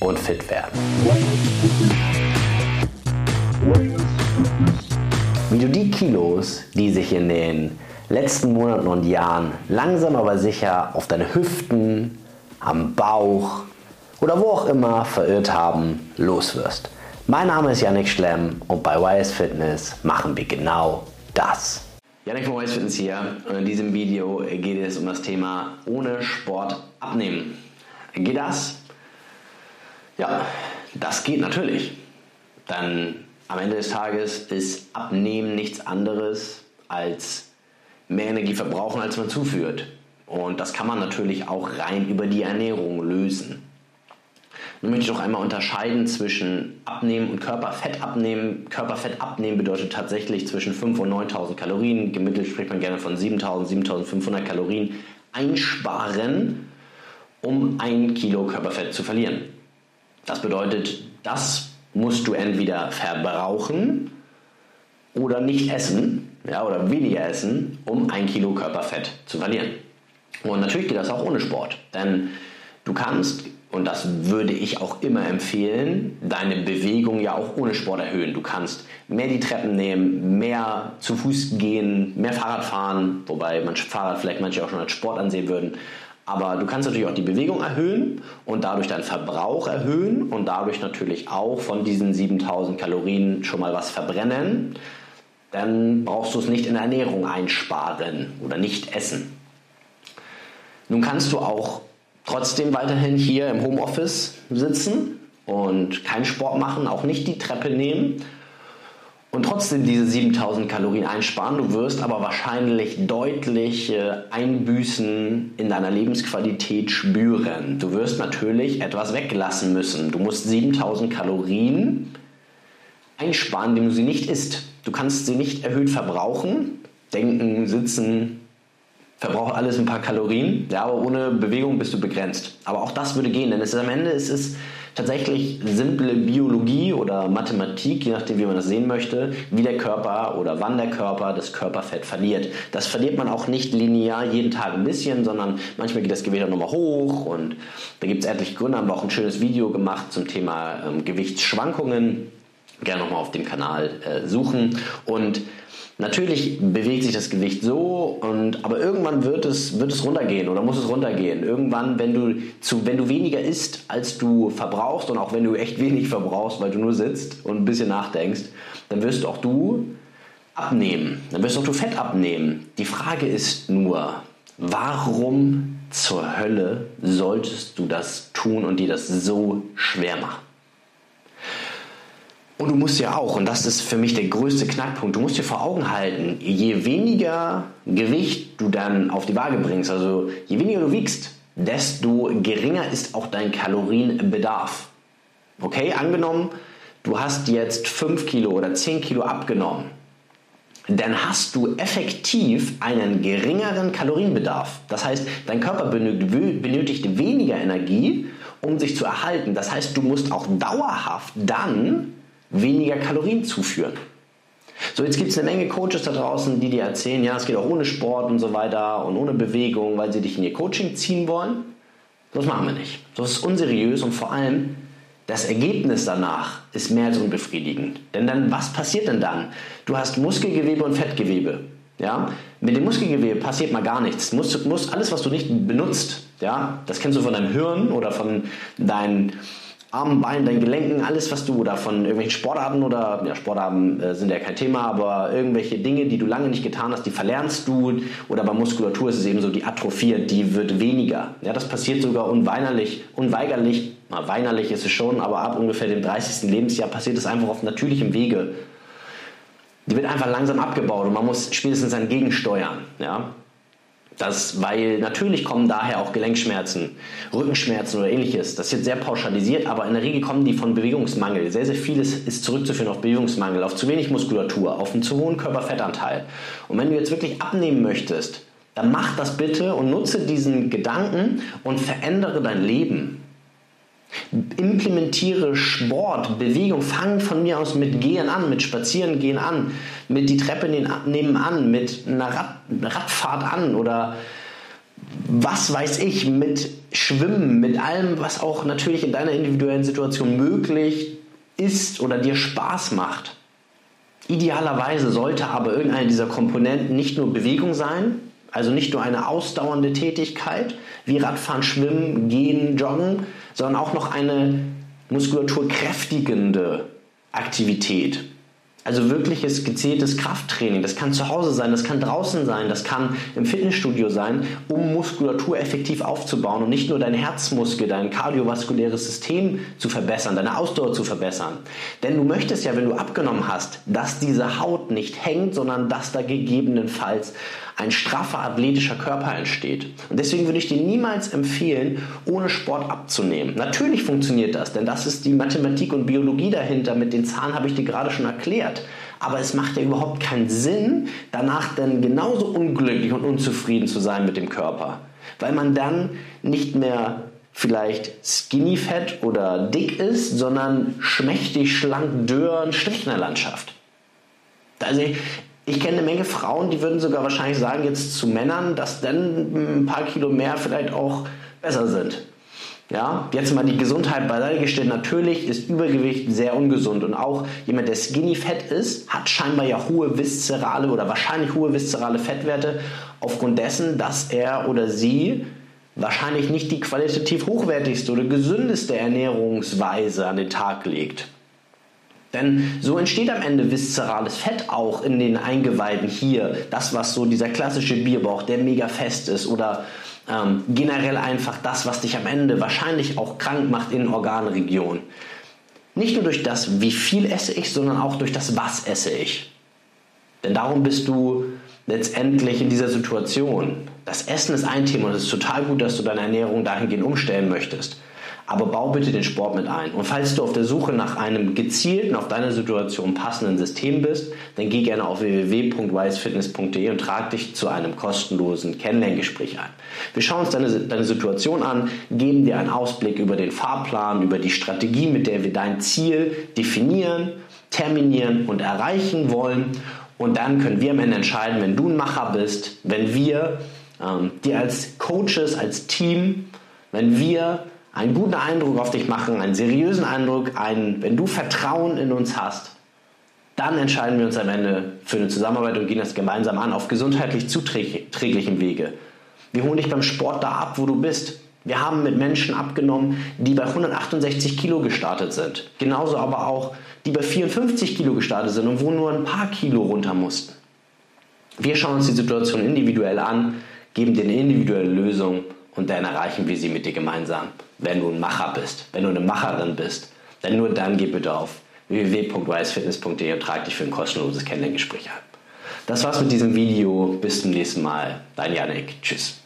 und fit werden. Wie du die Kilos, die sich in den letzten Monaten und Jahren langsam aber sicher auf deine Hüften, am Bauch oder wo auch immer verirrt haben, loswirst. Mein Name ist Yannick Schlemm und bei YS Fitness machen wir genau das. Yannick von YS Fitness hier und in diesem Video geht es um das Thema ohne Sport abnehmen. Geht das? Ja, das geht natürlich. Dann am Ende des Tages ist Abnehmen nichts anderes als mehr Energie verbrauchen, als man zuführt. Und das kann man natürlich auch rein über die Ernährung lösen. Nun möchte ich auch einmal unterscheiden zwischen Abnehmen und Körperfett abnehmen. Körperfett abnehmen bedeutet tatsächlich zwischen 5.000 und 9.000 Kalorien. Gemittelt spricht man gerne von 7.000, 7.500 Kalorien einsparen, um ein Kilo Körperfett zu verlieren. Das bedeutet, das musst du entweder verbrauchen oder nicht essen ja, oder weniger essen, um ein Kilo Körperfett zu verlieren. Und natürlich geht das auch ohne Sport, denn du kannst, und das würde ich auch immer empfehlen, deine Bewegung ja auch ohne Sport erhöhen. Du kannst mehr die Treppen nehmen, mehr zu Fuß gehen, mehr Fahrrad fahren, wobei man Fahrrad vielleicht manche auch schon als Sport ansehen würden. Aber du kannst natürlich auch die Bewegung erhöhen und dadurch deinen Verbrauch erhöhen und dadurch natürlich auch von diesen 7000 Kalorien schon mal was verbrennen. Dann brauchst du es nicht in der Ernährung einsparen oder nicht essen. Nun kannst du auch trotzdem weiterhin hier im Homeoffice sitzen und keinen Sport machen, auch nicht die Treppe nehmen und trotzdem diese 7000 Kalorien einsparen. Du wirst aber wahrscheinlich deutlich Einbüßen in deiner Lebensqualität spüren. Du wirst natürlich etwas weglassen müssen. Du musst 7000 Kalorien einsparen, indem du sie nicht isst. Du kannst sie nicht erhöht verbrauchen. Denken, sitzen, verbraucht alles ein paar Kalorien, ja, aber ohne Bewegung bist du begrenzt. Aber auch das würde gehen, denn es ist am Ende es ist tatsächlich simple Biologie oder Mathematik, je nachdem, wie man das sehen möchte, wie der Körper oder wann der Körper das Körperfett verliert. Das verliert man auch nicht linear jeden Tag ein bisschen, sondern manchmal geht das Gewicht auch nochmal hoch und da gibt es etliche Gründe, haben wir auch ein schönes Video gemacht zum Thema ähm, Gewichtsschwankungen. Gerne nochmal auf dem Kanal äh, suchen und Natürlich bewegt sich das Gewicht so, und, aber irgendwann wird es, wird es runtergehen oder muss es runtergehen. Irgendwann, wenn du, zu, wenn du weniger isst, als du verbrauchst und auch wenn du echt wenig verbrauchst, weil du nur sitzt und ein bisschen nachdenkst, dann wirst auch du abnehmen. Dann wirst auch du Fett abnehmen. Die Frage ist nur, warum zur Hölle solltest du das tun und dir das so schwer machen? Und du musst ja auch, und das ist für mich der größte Knackpunkt, du musst dir vor Augen halten, je weniger Gewicht du dann auf die Waage bringst, also je weniger du wiegst, desto geringer ist auch dein Kalorienbedarf. Okay, angenommen, du hast jetzt 5 Kilo oder 10 Kilo abgenommen, dann hast du effektiv einen geringeren Kalorienbedarf. Das heißt, dein Körper benötigt weniger Energie, um sich zu erhalten. Das heißt, du musst auch dauerhaft dann weniger Kalorien zuführen. So, jetzt gibt es eine Menge Coaches da draußen, die dir erzählen, ja, es geht auch ohne Sport und so weiter und ohne Bewegung, weil sie dich in ihr Coaching ziehen wollen. Das machen wir nicht. Das ist unseriös und vor allem das Ergebnis danach ist mehr als unbefriedigend. Denn dann, was passiert denn dann? Du hast Muskelgewebe und Fettgewebe. Ja? Mit dem Muskelgewebe passiert mal gar nichts. Muss, muss alles, was du nicht benutzt, ja, das kennst du von deinem Hirn oder von deinen Armen, Beinen, deinen Gelenken, alles, was du oder von irgendwelchen Sportarten oder ja, Sportarten äh, sind ja kein Thema, aber irgendwelche Dinge, die du lange nicht getan hast, die verlernst du oder bei Muskulatur ist es eben so, die atrophiert, die wird weniger. Ja, das passiert sogar unweigerlich, unweigerlich, na, weinerlich ist es schon, aber ab ungefähr dem 30. Lebensjahr passiert es einfach auf natürlichem Wege. Die wird einfach langsam abgebaut und man muss spätestens dann gegensteuern. Ja? Das, weil natürlich kommen daher auch Gelenkschmerzen, Rückenschmerzen oder ähnliches. Das ist jetzt sehr pauschalisiert, aber in der Regel kommen die von Bewegungsmangel. Sehr, sehr vieles ist zurückzuführen auf Bewegungsmangel, auf zu wenig Muskulatur, auf einen zu hohen Körperfettanteil. Und wenn du jetzt wirklich abnehmen möchtest, dann mach das bitte und nutze diesen Gedanken und verändere dein Leben. Implementiere Sport, Bewegung, fang von mir aus mit Gehen an, mit Spazieren gehen an, mit die Treppe nebenan, mit einer Rad, Radfahrt an oder was weiß ich, mit Schwimmen, mit allem, was auch natürlich in deiner individuellen Situation möglich ist oder dir Spaß macht. Idealerweise sollte aber irgendeine dieser Komponenten nicht nur Bewegung sein, also nicht nur eine ausdauernde Tätigkeit wie Radfahren, Schwimmen, Gehen, Joggen, sondern auch noch eine muskulaturkräftigende Aktivität. Also wirkliches gezieltes Krafttraining. Das kann zu Hause sein, das kann draußen sein, das kann im Fitnessstudio sein, um Muskulatur effektiv aufzubauen und nicht nur dein Herzmuskel, dein kardiovaskuläres System zu verbessern, deine Ausdauer zu verbessern. Denn du möchtest ja, wenn du abgenommen hast, dass diese Haut nicht hängt, sondern dass da gegebenenfalls ein straffer athletischer Körper entsteht. Und deswegen würde ich dir niemals empfehlen, ohne Sport abzunehmen. Natürlich funktioniert das, denn das ist die Mathematik und Biologie dahinter. Mit den Zahlen habe ich dir gerade schon erklärt. Aber es macht ja überhaupt keinen Sinn, danach dann genauso unglücklich und unzufrieden zu sein mit dem Körper. Weil man dann nicht mehr vielleicht skinny fett oder dick ist, sondern schmächtig, schlank, dürr, ein Strich in der Landschaft. Also ich kenne eine Menge Frauen, die würden sogar wahrscheinlich sagen, jetzt zu Männern, dass dann ein paar Kilo mehr vielleicht auch besser sind. Ja, jetzt mal die Gesundheit beiseite gestellt. Natürlich ist Übergewicht sehr ungesund und auch jemand, der skinny fett ist, hat scheinbar ja hohe viszerale oder wahrscheinlich hohe viszerale Fettwerte aufgrund dessen, dass er oder sie wahrscheinlich nicht die qualitativ hochwertigste oder gesündeste Ernährungsweise an den Tag legt. Denn so entsteht am Ende viszerales Fett auch in den Eingeweiden hier. Das, was so dieser klassische Bierbauch, der mega fest ist oder ähm, generell einfach das, was dich am Ende wahrscheinlich auch krank macht in Organregionen. Nicht nur durch das, wie viel esse ich, sondern auch durch das, was esse ich. Denn darum bist du letztendlich in dieser Situation. Das Essen ist ein Thema und es ist total gut, dass du deine Ernährung dahingehend umstellen möchtest. Aber bau bitte den Sport mit ein. Und falls du auf der Suche nach einem gezielten, auf deine Situation passenden System bist, dann geh gerne auf www.wisefitness.de und trag dich zu einem kostenlosen Kennenlerngespräch ein. Wir schauen uns deine, deine Situation an, geben dir einen Ausblick über den Fahrplan, über die Strategie, mit der wir dein Ziel definieren, terminieren und erreichen wollen. Und dann können wir am Ende entscheiden, wenn du ein Macher bist, wenn wir ähm, dir als Coaches, als Team, wenn wir einen guten Eindruck auf dich machen, einen seriösen Eindruck, einen, wenn du Vertrauen in uns hast, dann entscheiden wir uns am Ende für eine Zusammenarbeit und gehen das gemeinsam an auf gesundheitlich zuträglichen Wege. Wir holen dich beim Sport da ab, wo du bist. Wir haben mit Menschen abgenommen, die bei 168 Kilo gestartet sind. Genauso aber auch, die bei 54 Kilo gestartet sind und wo nur ein paar Kilo runter mussten. Wir schauen uns die Situation individuell an, geben dir eine individuelle Lösung und dann erreichen wir sie mit dir gemeinsam wenn du ein Macher bist, wenn du eine Macherin bist, dann nur dann geh bitte auf www.wisefitness.de und trag dich für ein kostenloses Kennenlerngespräch ein. Das war's mit diesem Video. Bis zum nächsten Mal. Dein Janik. Tschüss.